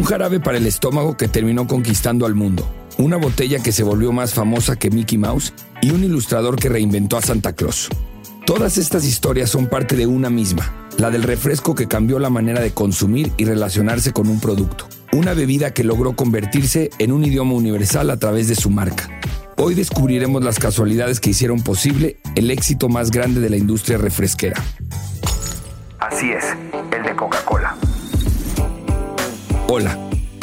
Un jarabe para el estómago que terminó conquistando al mundo. Una botella que se volvió más famosa que Mickey Mouse y un ilustrador que reinventó a Santa Claus. Todas estas historias son parte de una misma, la del refresco que cambió la manera de consumir y relacionarse con un producto. Una bebida que logró convertirse en un idioma universal a través de su marca. Hoy descubriremos las casualidades que hicieron posible el éxito más grande de la industria refresquera. Así es, el de Coca-Cola. Hola,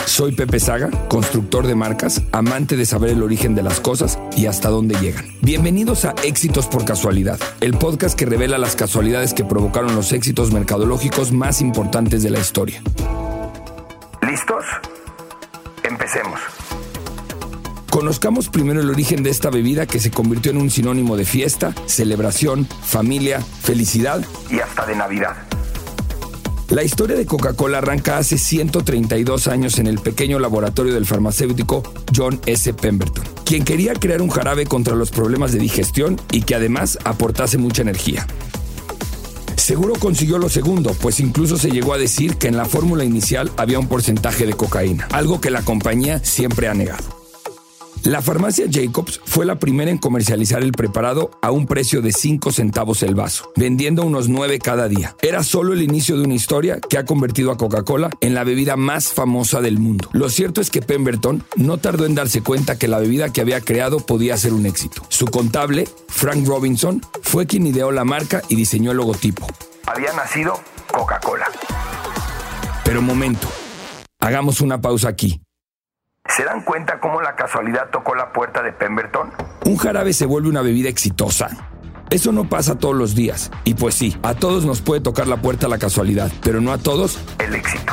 soy Pepe Saga, constructor de marcas, amante de saber el origen de las cosas y hasta dónde llegan. Bienvenidos a Éxitos por Casualidad, el podcast que revela las casualidades que provocaron los éxitos mercadológicos más importantes de la historia. ¿Listos? Empecemos. Conozcamos primero el origen de esta bebida que se convirtió en un sinónimo de fiesta, celebración, familia, felicidad Y hasta de Navidad. La historia de Coca-Cola arranca hace 132 años en el pequeño laboratorio del farmacéutico John S. Pemberton, quien quería crear un jarabe contra los problemas de digestión y que además aportase mucha energía. Seguro consiguió lo segundo, pues incluso se llegó a decir que en la fórmula inicial había un porcentaje de cocaína, algo que la compañía siempre ha negado. La farmacia Jacobs fue la primera en comercializar el preparado a un precio de 5 centavos el vaso, vendiendo unos 9 cada día. Era solo el inicio de una historia que ha convertido a Coca-Cola en la bebida más famosa del mundo. Lo cierto es que Pemberton no tardó en darse cuenta que la bebida que había creado podía ser un éxito. Su contable, Frank Robinson, fue quien ideó la marca y diseñó el logotipo. Había nacido Coca-Cola. Pero momento, hagamos una pausa aquí. ¿Se dan cuenta cómo la casualidad tocó la puerta de Pemberton? Un jarabe se vuelve una bebida exitosa. Eso no pasa todos los días. Y pues sí, a todos nos puede tocar la puerta la casualidad, pero no a todos El éxito.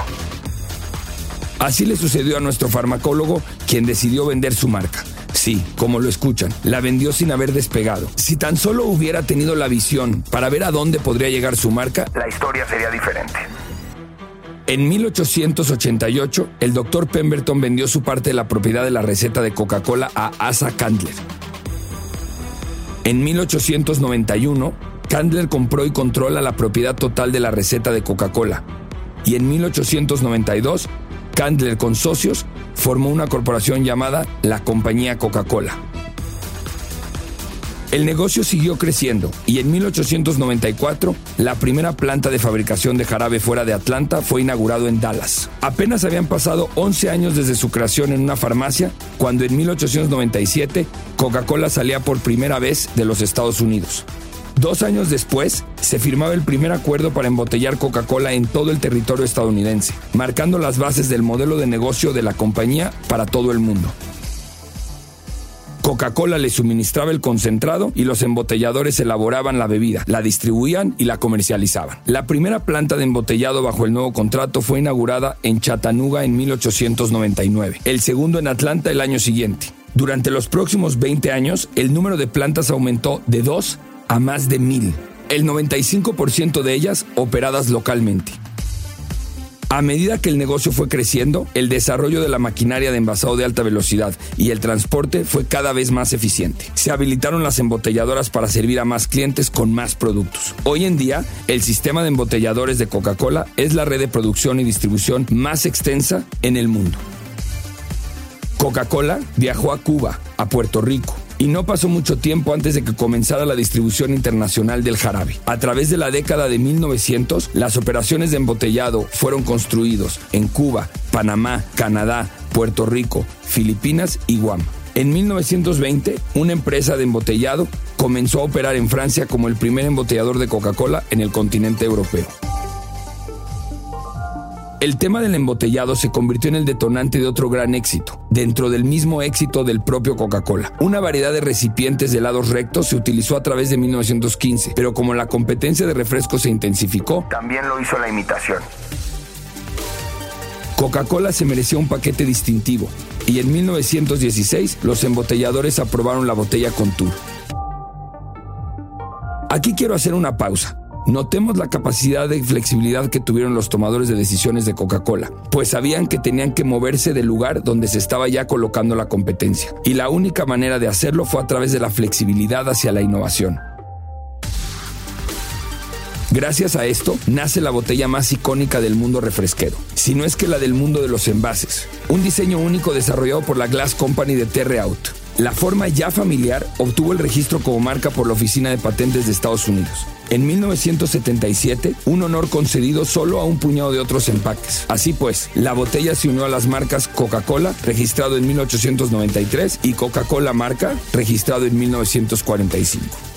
Así le sucedió a nuestro farmacólogo, quien decidió vender su marca. Sí, como lo escuchan, la vendió sin haber despegado. Si tan solo hubiera tenido la visión para ver a dónde podría llegar su marca, La historia sería diferente. En 1888 el doctor Pemberton vendió su parte de la propiedad de la receta de Coca-Cola a Asa Candler. En 1891, Candler compró y controla la propiedad total de la receta de Coca-Cola. Y en 1892, Candler con socios formó una corporación llamada la Compañía Coca-Cola. El negocio siguió creciendo y en 1894 la primera planta de fabricación de jarabe fuera de Atlanta fue inaugurado en Dallas. Apenas habían pasado 11 años desde su creación en una farmacia cuando en 1897 Coca-Cola salía por primera vez de los Estados Unidos. Dos años después, se firmaba el primer acuerdo para embotellar Coca-Cola en todo el territorio estadounidense, marcando las bases del modelo de negocio de la compañía para todo el mundo. Coca-Cola le suministraba el concentrado y los embotelladores elaboraban la bebida, la distribuían y la comercializaban. La primera planta de embotellado bajo el nuevo contrato fue inaugurada en Chattanooga en 1899, el segundo en Atlanta el año siguiente. Durante los próximos 20 años, el número de plantas aumentó de 2 a más de 1000, el 95% de ellas operadas localmente. A medida que el negocio fue creciendo, el desarrollo de la maquinaria de envasado de alta velocidad y el transporte fue cada vez más eficiente. Se habilitaron las embotelladoras para servir a más clientes con más productos. Hoy en día, el sistema de embotelladores de Coca-Cola es la red de producción y distribución más extensa en el mundo. Coca-Cola viajó a Cuba, a Puerto Rico, y no pasó mucho tiempo antes de que comenzara la distribución internacional del jarabe. A través de la década de 1900, las operaciones de embotellado fueron construidos en Cuba, Panamá, Canadá, Puerto Rico, Filipinas y Guam. En 1920, una empresa de embotellado comenzó a operar en Francia como el primer embotellador de Coca-Cola en el continente europeo. El tema del embotellado se convirtió en el detonante de otro gran éxito, dentro del mismo éxito del propio Coca-Cola. Una variedad de recipientes de lados rectos se utilizó a través de 1915, pero como la competencia de refrescos se intensificó, También lo hizo la imitación. Coca-Cola se merecía un paquete distintivo, y en 1916 los embotelladores aprobaron la botella Contour. Aquí quiero hacer una pausa. Notemos la capacidad de flexibilidad que tuvieron los tomadores de decisiones de Coca-Cola, pues sabían que tenían que moverse del lugar donde se estaba ya colocando la competencia, y la única manera de hacerlo fue a través de la flexibilidad hacia la innovación. Gracias a esto, nace la botella más icónica del mundo refresquero, si no es que la del mundo de los envases. Un diseño único desarrollado por la Glass Company de Terre Out. La forma ya familiar obtuvo el registro como marca por la Oficina de Patentes de Estados Unidos. En 1977, un honor concedido solo a un puñado de otros empaques. Así pues, la botella se unió a las marcas Coca-Cola, registrado en 1893, y Coca-Cola marca, registrado en 1945.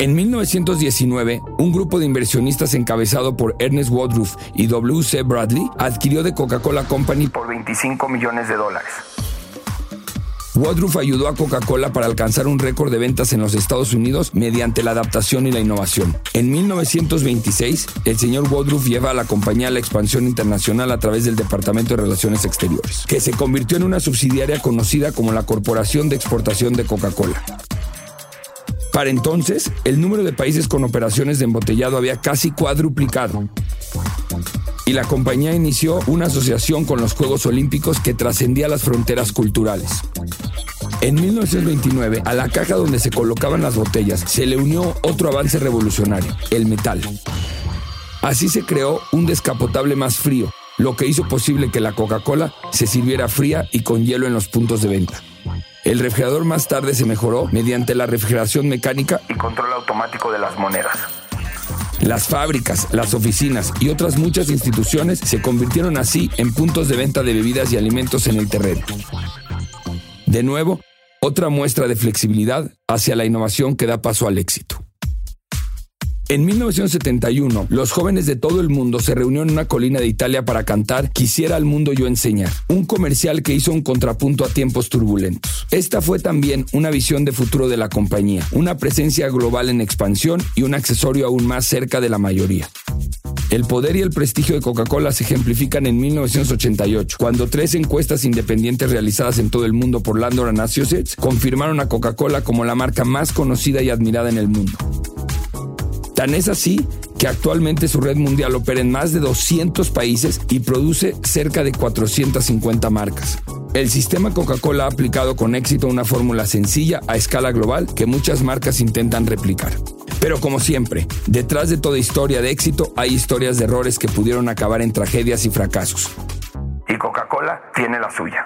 En 1919, un grupo de inversionistas encabezado por Ernest Woodruff y W.C. Bradley adquirió de Coca-Cola Company por 25 millones de dólares. Woodruff ayudó a Coca-Cola para alcanzar un récord de ventas en los Estados Unidos mediante la adaptación y la innovación. En 1926, el señor Woodruff lleva a la compañía a la expansión internacional a través del Departamento de Relaciones Exteriores, que se convirtió en una subsidiaria conocida como la Corporación de Exportación de Coca-Cola. Para entonces, el número de países con operaciones de embotellado había casi cuadruplicado. Y la compañía inició una asociación con los Juegos Olímpicos que trascendía las fronteras culturales. En 1929, a la caja donde se colocaban las botellas se le unió otro avance revolucionario, el metal. Así se creó un descapotable más frío, lo que hizo posible que la Coca-Cola se sirviera fría y con hielo en los puntos de venta. El refrigerador más tarde se mejoró mediante la refrigeración mecánica y control automático de las monedas. Las fábricas, las oficinas y otras muchas instituciones se convirtieron así en puntos de venta de bebidas y alimentos en el terreno. De nuevo, otra muestra de flexibilidad hacia la innovación que da paso al éxito. En 1971, los jóvenes de todo el mundo se reunieron en una colina de Italia para cantar Quisiera al mundo yo enseñar, un comercial que hizo un contrapunto a tiempos turbulentos. Esta fue también una visión de futuro de la compañía, una presencia global en expansión y un accesorio aún más cerca de la mayoría. El poder y el prestigio de Coca-Cola se ejemplifican en 1988, cuando tres encuestas independientes realizadas en todo el mundo por Landor confirmaron a Coca-Cola como la marca más conocida y admirada en el mundo. Tan es así que actualmente su red mundial opera en más de 200 países y produce cerca de 450 marcas. El sistema Coca-Cola ha aplicado con éxito una fórmula sencilla a escala global que muchas marcas intentan replicar. Pero como siempre, detrás de toda historia de éxito hay historias de errores que pudieron acabar en tragedias y fracasos. Y Coca-Cola tiene la suya.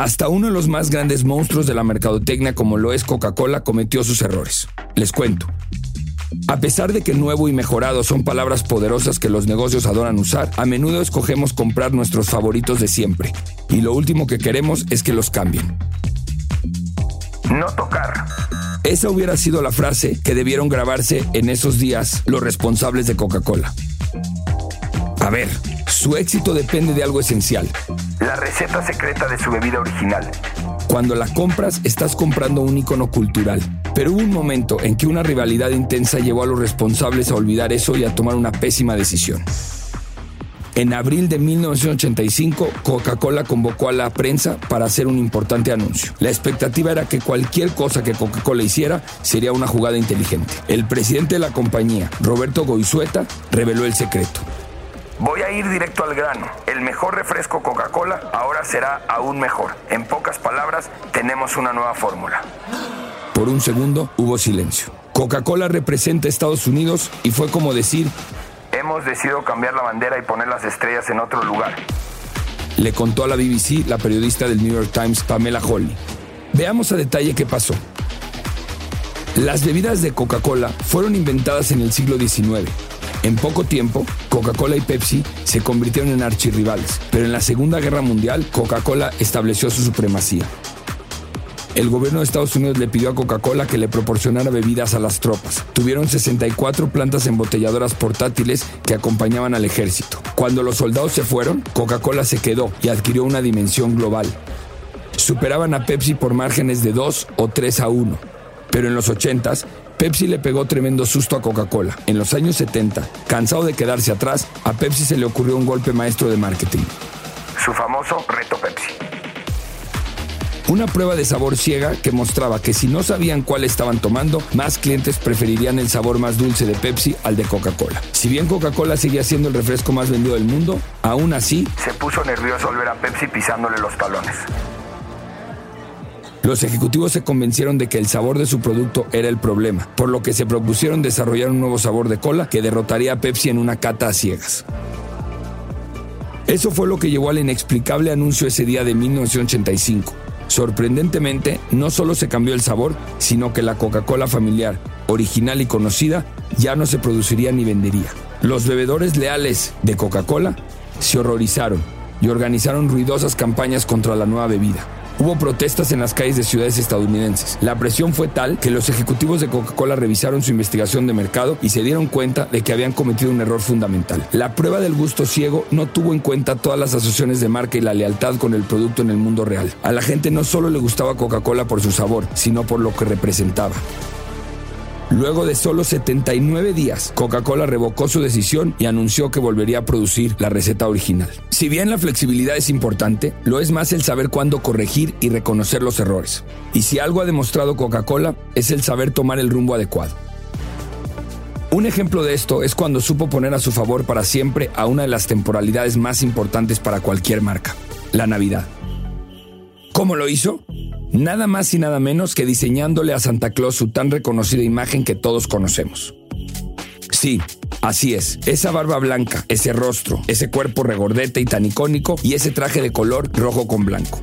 Hasta uno de los más grandes monstruos de la mercadotecnia como lo es Coca-Cola cometió sus errores. Les cuento. A pesar de que nuevo y mejorado son palabras poderosas que los negocios adoran usar, a menudo escogemos comprar nuestros favoritos de siempre. Y lo último que queremos es que los cambien. No tocar. Esa hubiera sido la frase que debieron grabarse en esos días los responsables de Coca-Cola. A ver, su éxito depende de algo esencial. La receta secreta de su bebida original. Cuando la compras, estás comprando un icono cultural. Pero hubo un momento en que una rivalidad intensa llevó a los responsables a olvidar eso y a tomar una pésima decisión. En abril de 1985, Coca-Cola convocó a la prensa para hacer un importante anuncio. La expectativa era que cualquier cosa que Coca-Cola hiciera sería una jugada inteligente. El presidente de la compañía, Roberto Goizueta, reveló el secreto. Voy a ir directo al grano. El mejor refresco Coca-Cola ahora será aún mejor. En pocas palabras, tenemos una nueva fórmula. Por un segundo hubo silencio. Coca-Cola representa a Estados Unidos y fue como decir, Hemos decidido cambiar la bandera y poner las estrellas en otro lugar. le contó a la BBC la periodista del New York Times, Pamela Holly. Veamos a detalle qué pasó. Las bebidas de Coca-Cola fueron inventadas en el siglo XIX. En poco tiempo, Coca-Cola y Pepsi se convirtieron en archirrivales, pero en la Segunda Guerra Mundial, Coca-Cola estableció su supremacía. El gobierno de Estados Unidos le pidió a Coca-Cola que le proporcionara bebidas a las tropas. Tuvieron 64 plantas embotelladoras portátiles que acompañaban al ejército. Cuando los soldados se fueron, Coca-Cola se quedó y adquirió una dimensión global. Superaban a Pepsi por márgenes de 2 o 3 a 1. Pero en los 80s, Pepsi le pegó tremendo susto a Coca-Cola. En los años 70, cansado de quedarse atrás, a Pepsi se le ocurrió un golpe maestro de marketing. Su famoso reto Pepsi. Una prueba de sabor ciega que mostraba que si no sabían cuál estaban tomando, más clientes preferirían el sabor más dulce de Pepsi al de Coca-Cola. Si bien Coca-Cola seguía siendo el refresco más vendido del mundo, aún así Se puso nervioso al ver a Pepsi pisándole los talones. Los ejecutivos se convencieron de que el sabor de su producto era el problema, por lo que se propusieron desarrollar un nuevo sabor de cola que derrotaría a Pepsi en una cata a ciegas. Eso fue lo que llevó al inexplicable anuncio ese día de 1985. Sorprendentemente, no solo se cambió el sabor, sino que la Coca-Cola familiar, original y conocida, ya no se produciría ni vendería. Los bebedores leales de Coca-Cola se horrorizaron y organizaron ruidosas campañas contra la nueva bebida. Hubo protestas en las calles de ciudades estadounidenses. La presión fue tal que los ejecutivos de Coca-Cola revisaron su investigación de mercado y se dieron cuenta de que habían cometido un error fundamental. La prueba del gusto ciego no tuvo en cuenta todas las asociaciones de marca y la lealtad con el producto en el mundo real. A la gente no solo le gustaba Coca-Cola por su sabor, sino por lo que representaba. Luego de solo 79 días, Coca-Cola revocó su decisión y anunció que volvería a producir la receta original. Si bien la flexibilidad es importante, lo es más el saber cuándo corregir y reconocer los errores. Y si algo ha demostrado Coca-Cola, es el saber tomar el rumbo adecuado. Un ejemplo de esto es cuando supo poner a su favor para siempre a una de las temporalidades más importantes para cualquier marca, la Navidad. ¿Cómo lo hizo? Nada más y nada menos que diseñándole a Santa Claus su tan reconocida imagen que todos conocemos. Sí, así es, esa barba blanca, ese rostro, ese cuerpo regordete y tan icónico y ese traje de color rojo con blanco.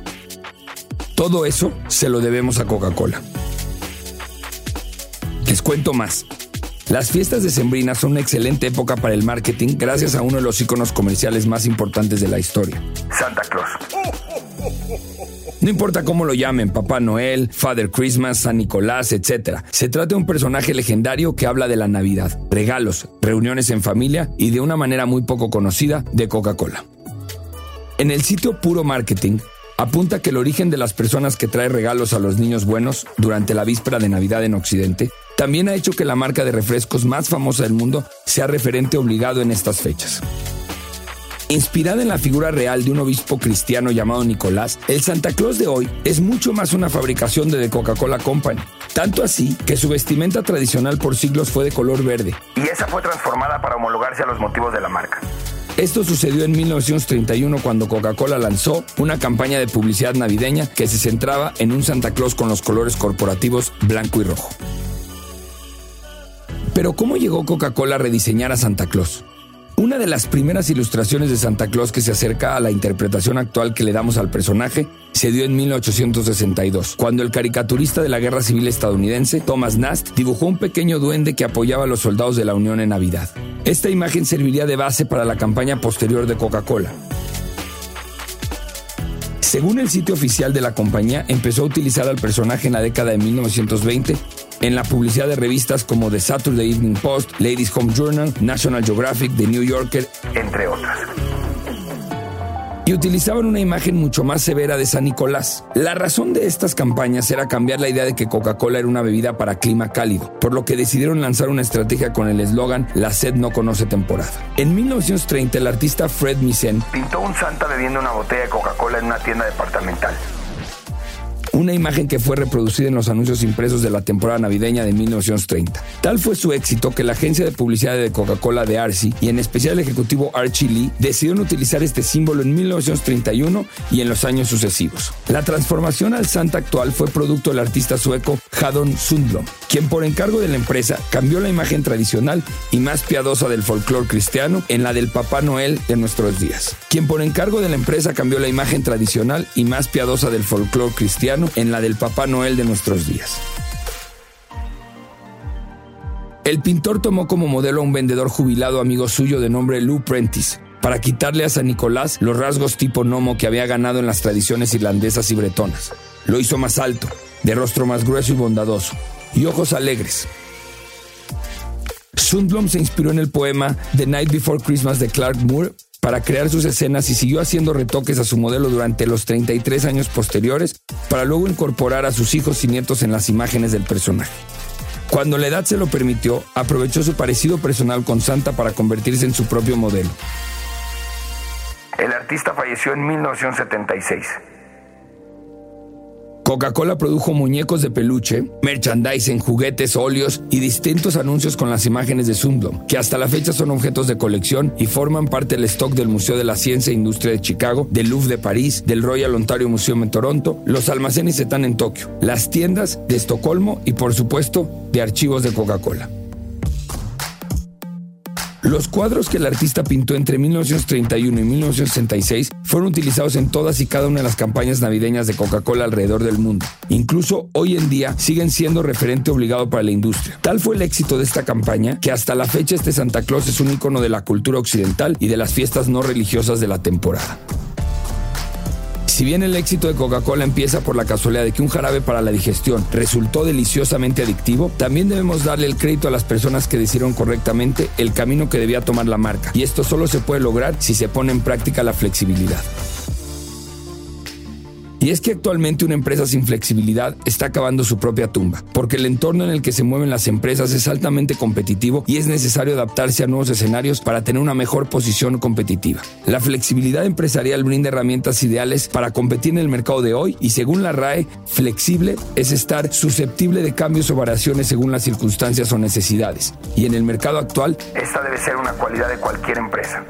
Todo eso se lo debemos a Coca-Cola. Les cuento más. Las fiestas de Sembrina son una excelente época para el marketing gracias a uno de los iconos comerciales más importantes de la historia. Santa Claus. No importa cómo lo llamen, Papá Noel, Father Christmas, San Nicolás, etc. Se trata de un personaje legendario que habla de la Navidad, regalos, reuniones en familia y de una manera muy poco conocida de Coca-Cola. En el sitio Puro Marketing, apunta que el origen de las personas que trae regalos a los niños buenos durante la víspera de Navidad en Occidente también ha hecho que la marca de refrescos más famosa del mundo sea referente obligado en estas fechas. Inspirada en la figura real de un obispo cristiano llamado Nicolás, el Santa Claus de hoy es mucho más una fabricación de The Coca-Cola Company. Tanto así que su vestimenta tradicional por siglos fue de color verde. Y esa fue transformada para homologarse a los motivos de la marca. Esto sucedió en 1931 cuando Coca-Cola lanzó una campaña de publicidad navideña que se centraba en un Santa Claus con los colores corporativos blanco y rojo. Pero ¿cómo llegó Coca-Cola a rediseñar a Santa Claus? Una de las primeras ilustraciones de Santa Claus que se acerca a la interpretación actual que le damos al personaje se dio en 1862, cuando el caricaturista de la Guerra Civil estadounidense, Thomas Nast, dibujó un pequeño duende que apoyaba a los soldados de la Unión en Navidad. Esta imagen serviría de base para la campaña posterior de Coca-Cola. Según el sitio oficial de la compañía, empezó a utilizar al personaje en la década de 1920 en la publicidad de revistas como The Saturday Evening Post, Ladies Home Journal, National Geographic, The New Yorker, entre otras. Y utilizaban una imagen mucho más severa de San Nicolás. La razón de estas campañas era cambiar la idea de que Coca-Cola era una bebida para clima cálido, por lo que decidieron lanzar una estrategia con el eslogan La sed no conoce temporada. En 1930, el artista Fred Misen pintó un santa bebiendo una botella de Coca-Cola en una tienda departamental una imagen que fue reproducida en los anuncios impresos de la temporada navideña de 1930. Tal fue su éxito que la agencia de publicidad de Coca-Cola de Arcy y en especial el ejecutivo Archie Lee decidieron utilizar este símbolo en 1931 y en los años sucesivos. La transformación al Santa actual fue producto del artista sueco Hadon Sundblom, quien por encargo de la empresa cambió la imagen tradicional y más piadosa del folclore cristiano en la del Papá Noel de nuestros días. Quien por encargo de la empresa cambió la imagen tradicional y más piadosa del folclore cristiano en la del Papá Noel de nuestros días. El pintor tomó como modelo a un vendedor jubilado amigo suyo de nombre Lou Prentice, para quitarle a San Nicolás los rasgos tipo gnomo que había ganado en las tradiciones irlandesas y bretonas. Lo hizo más alto, de rostro más grueso y bondadoso, y ojos alegres. Sundblom se inspiró en el poema The Night Before Christmas de Clark Moore para crear sus escenas y siguió haciendo retoques a su modelo durante los 33 años posteriores para luego incorporar a sus hijos y nietos en las imágenes del personaje. Cuando la edad se lo permitió, aprovechó su parecido personal con Santa para convertirse en su propio modelo. El artista falleció en 1976. Coca-Cola produjo muñecos de peluche, merchandising, juguetes, óleos y distintos anuncios con las imágenes de Zumblom, que hasta la fecha son objetos de colección y forman parte del stock del Museo de la Ciencia e Industria de Chicago, del Louvre de París, del Royal Ontario Museum en Toronto, los almacenes están en Tokio, las tiendas de Estocolmo y por supuesto de archivos de Coca-Cola. Los cuadros que el artista pintó entre 1931 y 1966 fueron utilizados en todas y cada una de las campañas navideñas de Coca-Cola alrededor del mundo. Incluso hoy en día siguen siendo referente obligado para la industria. Tal fue el éxito de esta campaña que hasta la fecha este Santa Claus es un icono de la cultura occidental y de las fiestas no religiosas de la temporada. Si bien el éxito de Coca-Cola empieza por la casualidad de que un jarabe para la digestión resultó deliciosamente adictivo, también debemos darle el crédito a las personas que decidieron correctamente el camino que debía tomar la marca. Y esto solo se puede lograr si se pone en práctica la flexibilidad. Y es que actualmente una empresa sin flexibilidad está acabando su propia tumba, porque el entorno en el que se mueven las empresas es altamente competitivo y es necesario adaptarse a nuevos escenarios para tener una mejor posición competitiva. La flexibilidad empresarial brinda herramientas ideales para competir en el mercado de hoy y según la RAE, flexible es estar susceptible de cambios o variaciones según las circunstancias o necesidades. Y en el mercado actual, esta debe ser una cualidad de cualquier empresa.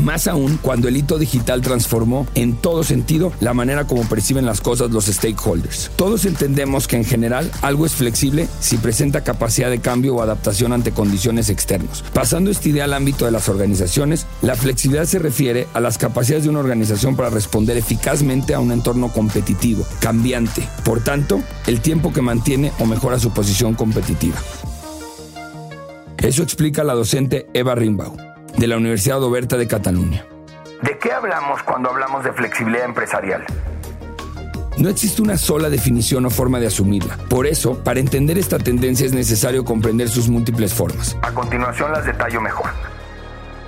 Más aún cuando el hito digital transformó en todo sentido la manera como perciben las cosas los stakeholders. Todos entendemos que en general algo es flexible si presenta capacidad de cambio o adaptación ante condiciones externas. Pasando esta idea al ámbito de las organizaciones, la flexibilidad se refiere a las capacidades de una organización para responder eficazmente a un entorno competitivo, cambiante. Por tanto, el tiempo que mantiene o mejora su posición competitiva. Eso explica la docente Eva Rimbaud de la Universidad Oberta de Cataluña. ¿De qué hablamos cuando hablamos de flexibilidad empresarial? No existe una sola definición o forma de asumirla. Por eso, para entender esta tendencia es necesario comprender sus múltiples formas. A continuación las detallo mejor.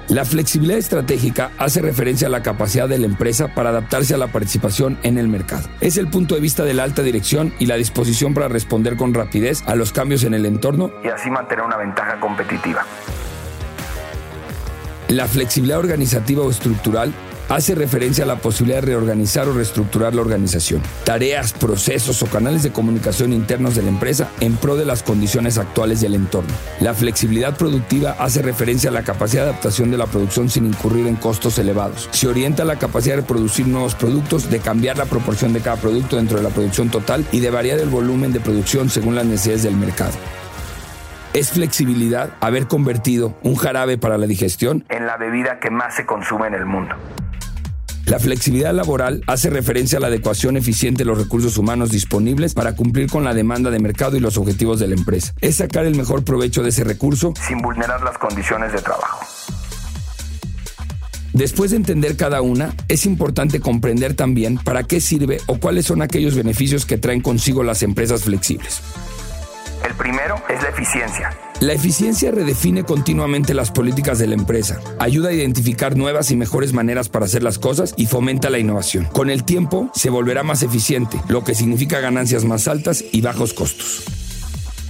La flexibilidad estratégica hace referencia a la capacidad de la empresa para adaptarse a la participación en el mercado. Es el punto de vista de la alta dirección y la disposición para responder con rapidez a los cambios en el entorno y así mantener una ventaja competitiva. La flexibilidad organizativa o estructural hace referencia a la posibilidad de reorganizar o reestructurar la organización, tareas, procesos o canales de comunicación internos de la empresa en pro de las condiciones actuales del entorno. La flexibilidad productiva hace referencia a la capacidad de adaptación de la producción sin incurrir en costos elevados. Se orienta a la capacidad de producir nuevos productos, de cambiar la proporción de cada producto dentro de la producción total y de variar el volumen de producción según las necesidades del mercado. Es flexibilidad haber convertido un jarabe para la digestión en la bebida que más se consume en el mundo. La flexibilidad laboral hace referencia a la adecuación eficiente de los recursos humanos disponibles para cumplir con la demanda de mercado y los objetivos de la empresa. Es sacar el mejor provecho de ese recurso sin vulnerar las condiciones de trabajo. Después de entender cada una, es importante comprender también para qué sirve o cuáles son aquellos beneficios que traen consigo las empresas flexibles. El primero es la eficiencia. La eficiencia redefine continuamente las políticas de la empresa, ayuda a identificar nuevas y mejores maneras para hacer las cosas y fomenta la innovación. Con el tiempo se volverá más eficiente, lo que significa ganancias más altas y bajos costos.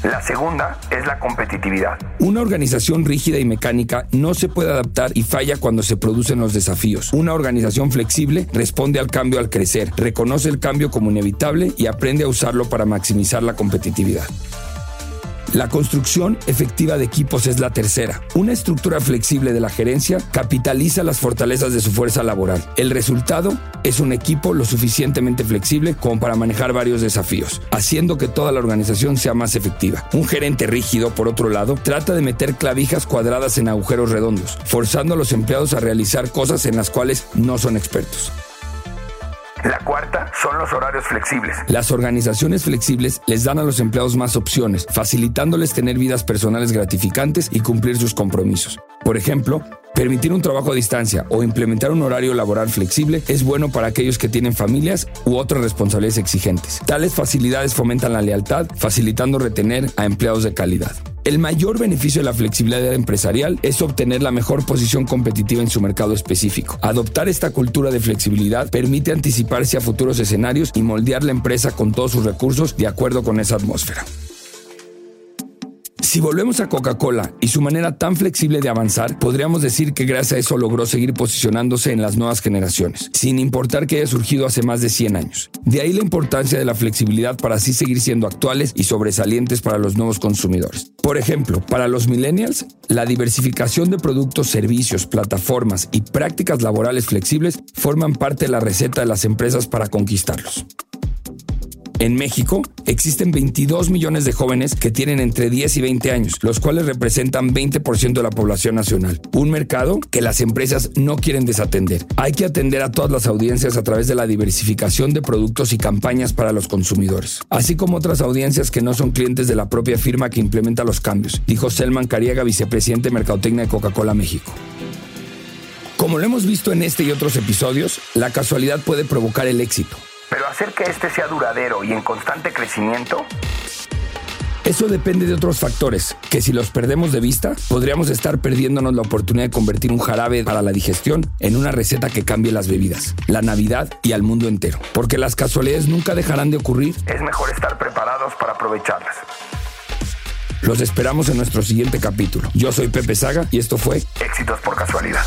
La segunda es la competitividad. Una organización rígida y mecánica no se puede adaptar y falla cuando se producen los desafíos. Una organización flexible responde al cambio al crecer, reconoce el cambio como inevitable y aprende a usarlo para maximizar la competitividad. La construcción efectiva de equipos es la tercera. Una estructura flexible de la gerencia capitaliza las fortalezas de su fuerza laboral. El resultado es un equipo lo suficientemente flexible como para manejar varios desafíos, haciendo que toda la organización sea más efectiva. Un gerente rígido, por otro lado, trata de meter clavijas cuadradas en agujeros redondos, forzando a los empleados a realizar cosas en las cuales no son expertos. La cuarta son los horarios flexibles. Las organizaciones flexibles les dan a los empleados más opciones, facilitándoles tener vidas personales gratificantes y cumplir sus compromisos. Por ejemplo, Permitir un trabajo a distancia o implementar un horario laboral flexible es bueno para aquellos que tienen familias u otras responsabilidades exigentes. Tales facilidades fomentan la lealtad, facilitando retener a empleados de calidad. El mayor beneficio de la flexibilidad empresarial es obtener la mejor posición competitiva en su mercado específico. Adoptar esta cultura de flexibilidad permite anticiparse a futuros escenarios y moldear la empresa con todos sus recursos de acuerdo con esa atmósfera. Si volvemos a Coca-Cola y su manera tan flexible de avanzar, podríamos decir que gracias a eso logró seguir posicionándose en las nuevas generaciones, sin importar que haya surgido hace más de 100 años. De ahí la importancia de la flexibilidad para así seguir siendo actuales y sobresalientes para los nuevos consumidores. Por ejemplo, para los millennials, la diversificación de productos, servicios, plataformas y prácticas laborales flexibles forman parte de la receta de las empresas para conquistarlos. En México existen 22 millones de jóvenes que tienen entre 10 y 20 años, los cuales representan 20% de la población nacional. Un mercado que las empresas no quieren desatender. Hay que atender a todas las audiencias a través de la diversificación de productos y campañas para los consumidores, así como otras audiencias que no son clientes de la propia firma que implementa los cambios, dijo Selman Cariaga, vicepresidente de Mercadotecnia de Coca-Cola México. Como lo hemos visto en este y otros episodios, la casualidad puede provocar el éxito. Pero hacer que este sea duradero y en constante crecimiento, Eso depende de otros factores, que si los perdemos de vista, podríamos estar perdiéndonos la oportunidad de convertir un jarabe para la digestión en una receta que cambie las bebidas, la Navidad y al mundo entero. Porque las casualidades nunca dejarán de ocurrir. es mejor estar preparados para aprovecharlas. Los esperamos en nuestro siguiente capítulo. Yo soy Pepe Saga y esto fue Éxitos por casualidad.